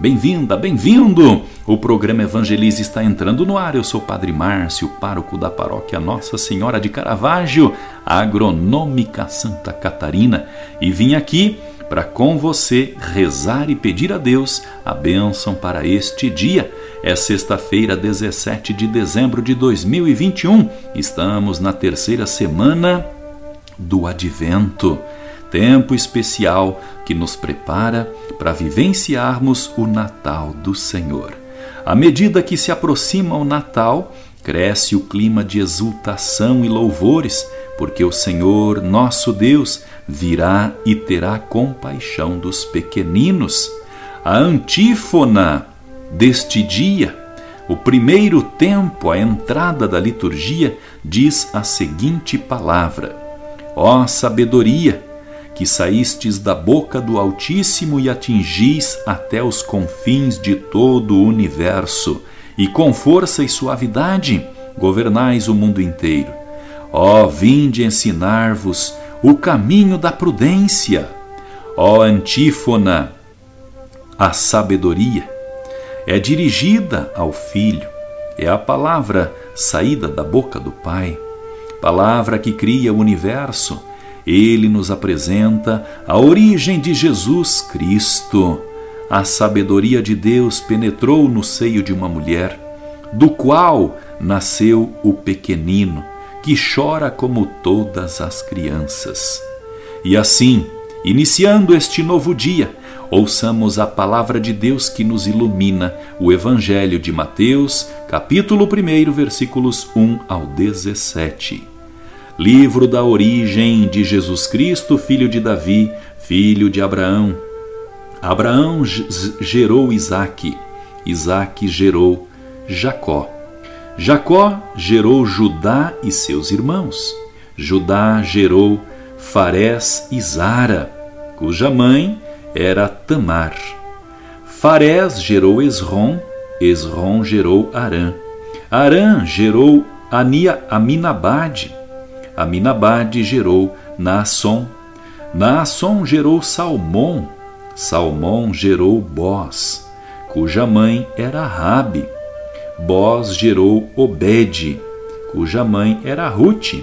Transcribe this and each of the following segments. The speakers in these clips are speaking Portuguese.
Bem-vinda, bem-vindo! O programa Evangelize está entrando no ar. Eu sou o Padre Márcio, pároco da paróquia Nossa Senhora de Caravaggio, agronômica Santa Catarina, e vim aqui para com você rezar e pedir a Deus a bênção para este dia. É sexta-feira, 17 de dezembro de 2021. Estamos na terceira semana do Advento tempo especial que nos prepara para vivenciarmos o Natal do Senhor. À medida que se aproxima o Natal, cresce o clima de exultação e louvores, porque o Senhor, nosso Deus, virá e terá compaixão dos pequeninos. A antífona deste dia, o primeiro tempo, a entrada da liturgia, diz a seguinte palavra: Ó sabedoria, que saístes da boca do Altíssimo e atingis até os confins de todo o universo, e com força e suavidade governais o mundo inteiro. Ó, vinde ensinar-vos o caminho da prudência. Ó antífona, a sabedoria é dirigida ao Filho, é a palavra saída da boca do Pai, palavra que cria o universo ele nos apresenta a origem de Jesus Cristo. A sabedoria de Deus penetrou no seio de uma mulher, do qual nasceu o pequenino, que chora como todas as crianças. E assim, iniciando este novo dia, ouçamos a palavra de Deus que nos ilumina, o Evangelho de Mateus, capítulo 1, versículos 1 ao 17 livro da origem de Jesus Cristo, filho de Davi, filho de Abraão. Abraão gerou Isaque, Isaque gerou Jacó. Jacó gerou Judá e seus irmãos. Judá gerou Farés e Zara, cuja mãe era Tamar. Farés gerou Esrom, Esrom gerou Arã. Arã gerou Ania, Aminabade, Aminabade gerou Naasson. Naasson gerou Salmão. Salmão gerou Boz, cuja mãe era Rabi. Boz gerou Obed, cuja mãe era Ruth.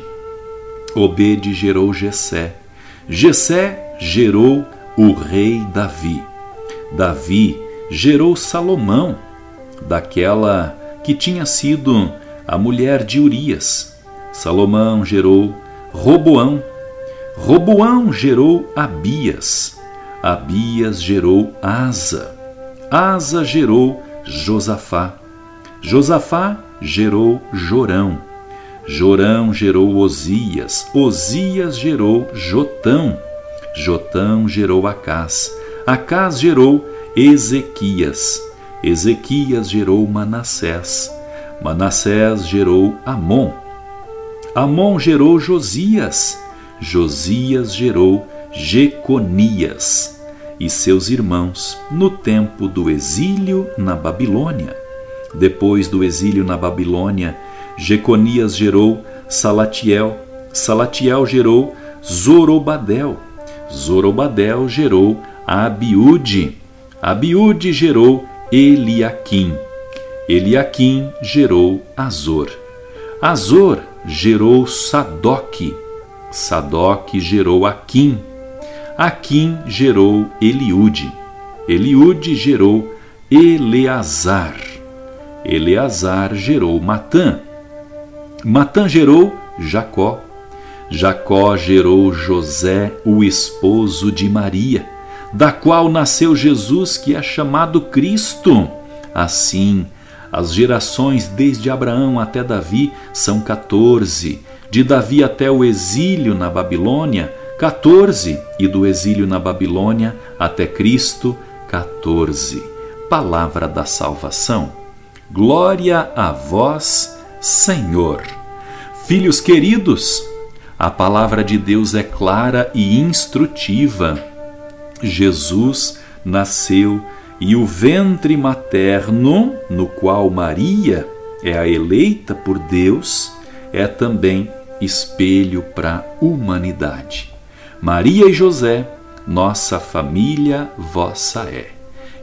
Obed gerou Jessé. Jessé gerou o rei Davi. Davi gerou Salomão, daquela que tinha sido a mulher de Urias. Salomão gerou Roboão. Roboão gerou Abias. Abias gerou Asa. Asa gerou Josafá. Josafá gerou Jorão. Jorão gerou Osias. Osias gerou Jotão. Jotão gerou Acás. Acás gerou Ezequias. Ezequias gerou Manassés. Manassés gerou Amon. Amon gerou Josias, Josias gerou Jeconias e seus irmãos no tempo do exílio na Babilônia. Depois do exílio na Babilônia, Jeconias gerou Salatiel, Salatiel gerou Zorobadel, Zorobadel gerou Abiúde, Abiúde gerou Eliaquim, Eliaquim gerou Azor, Azor gerou Sadoc, Sadoc gerou Aquim, Aquim gerou Eliude, Eliude gerou Eleazar, Eleazar gerou Matã, Matã gerou Jacó, Jacó gerou José, o esposo de Maria, da qual nasceu Jesus, que é chamado Cristo. Assim, as gerações desde Abraão até Davi são 14, de Davi até o exílio na Babilônia, 14, e do exílio na Babilônia até Cristo, 14. Palavra da salvação. Glória a vós, Senhor. Filhos queridos, A palavra de Deus é clara e instrutiva. Jesus nasceu e o ventre materno, no qual Maria é a eleita por Deus, é também espelho para a humanidade. Maria e José, nossa família vossa é.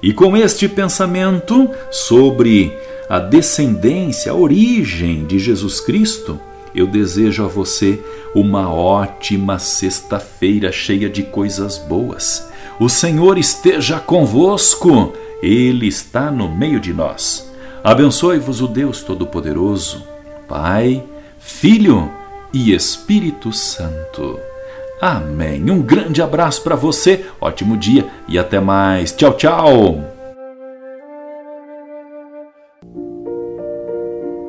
E com este pensamento sobre a descendência, a origem de Jesus Cristo, eu desejo a você uma ótima sexta-feira cheia de coisas boas. O Senhor esteja convosco, Ele está no meio de nós. Abençoe-vos o Deus Todo-Poderoso, Pai, Filho e Espírito Santo. Amém. Um grande abraço para você, ótimo dia e até mais. Tchau, tchau.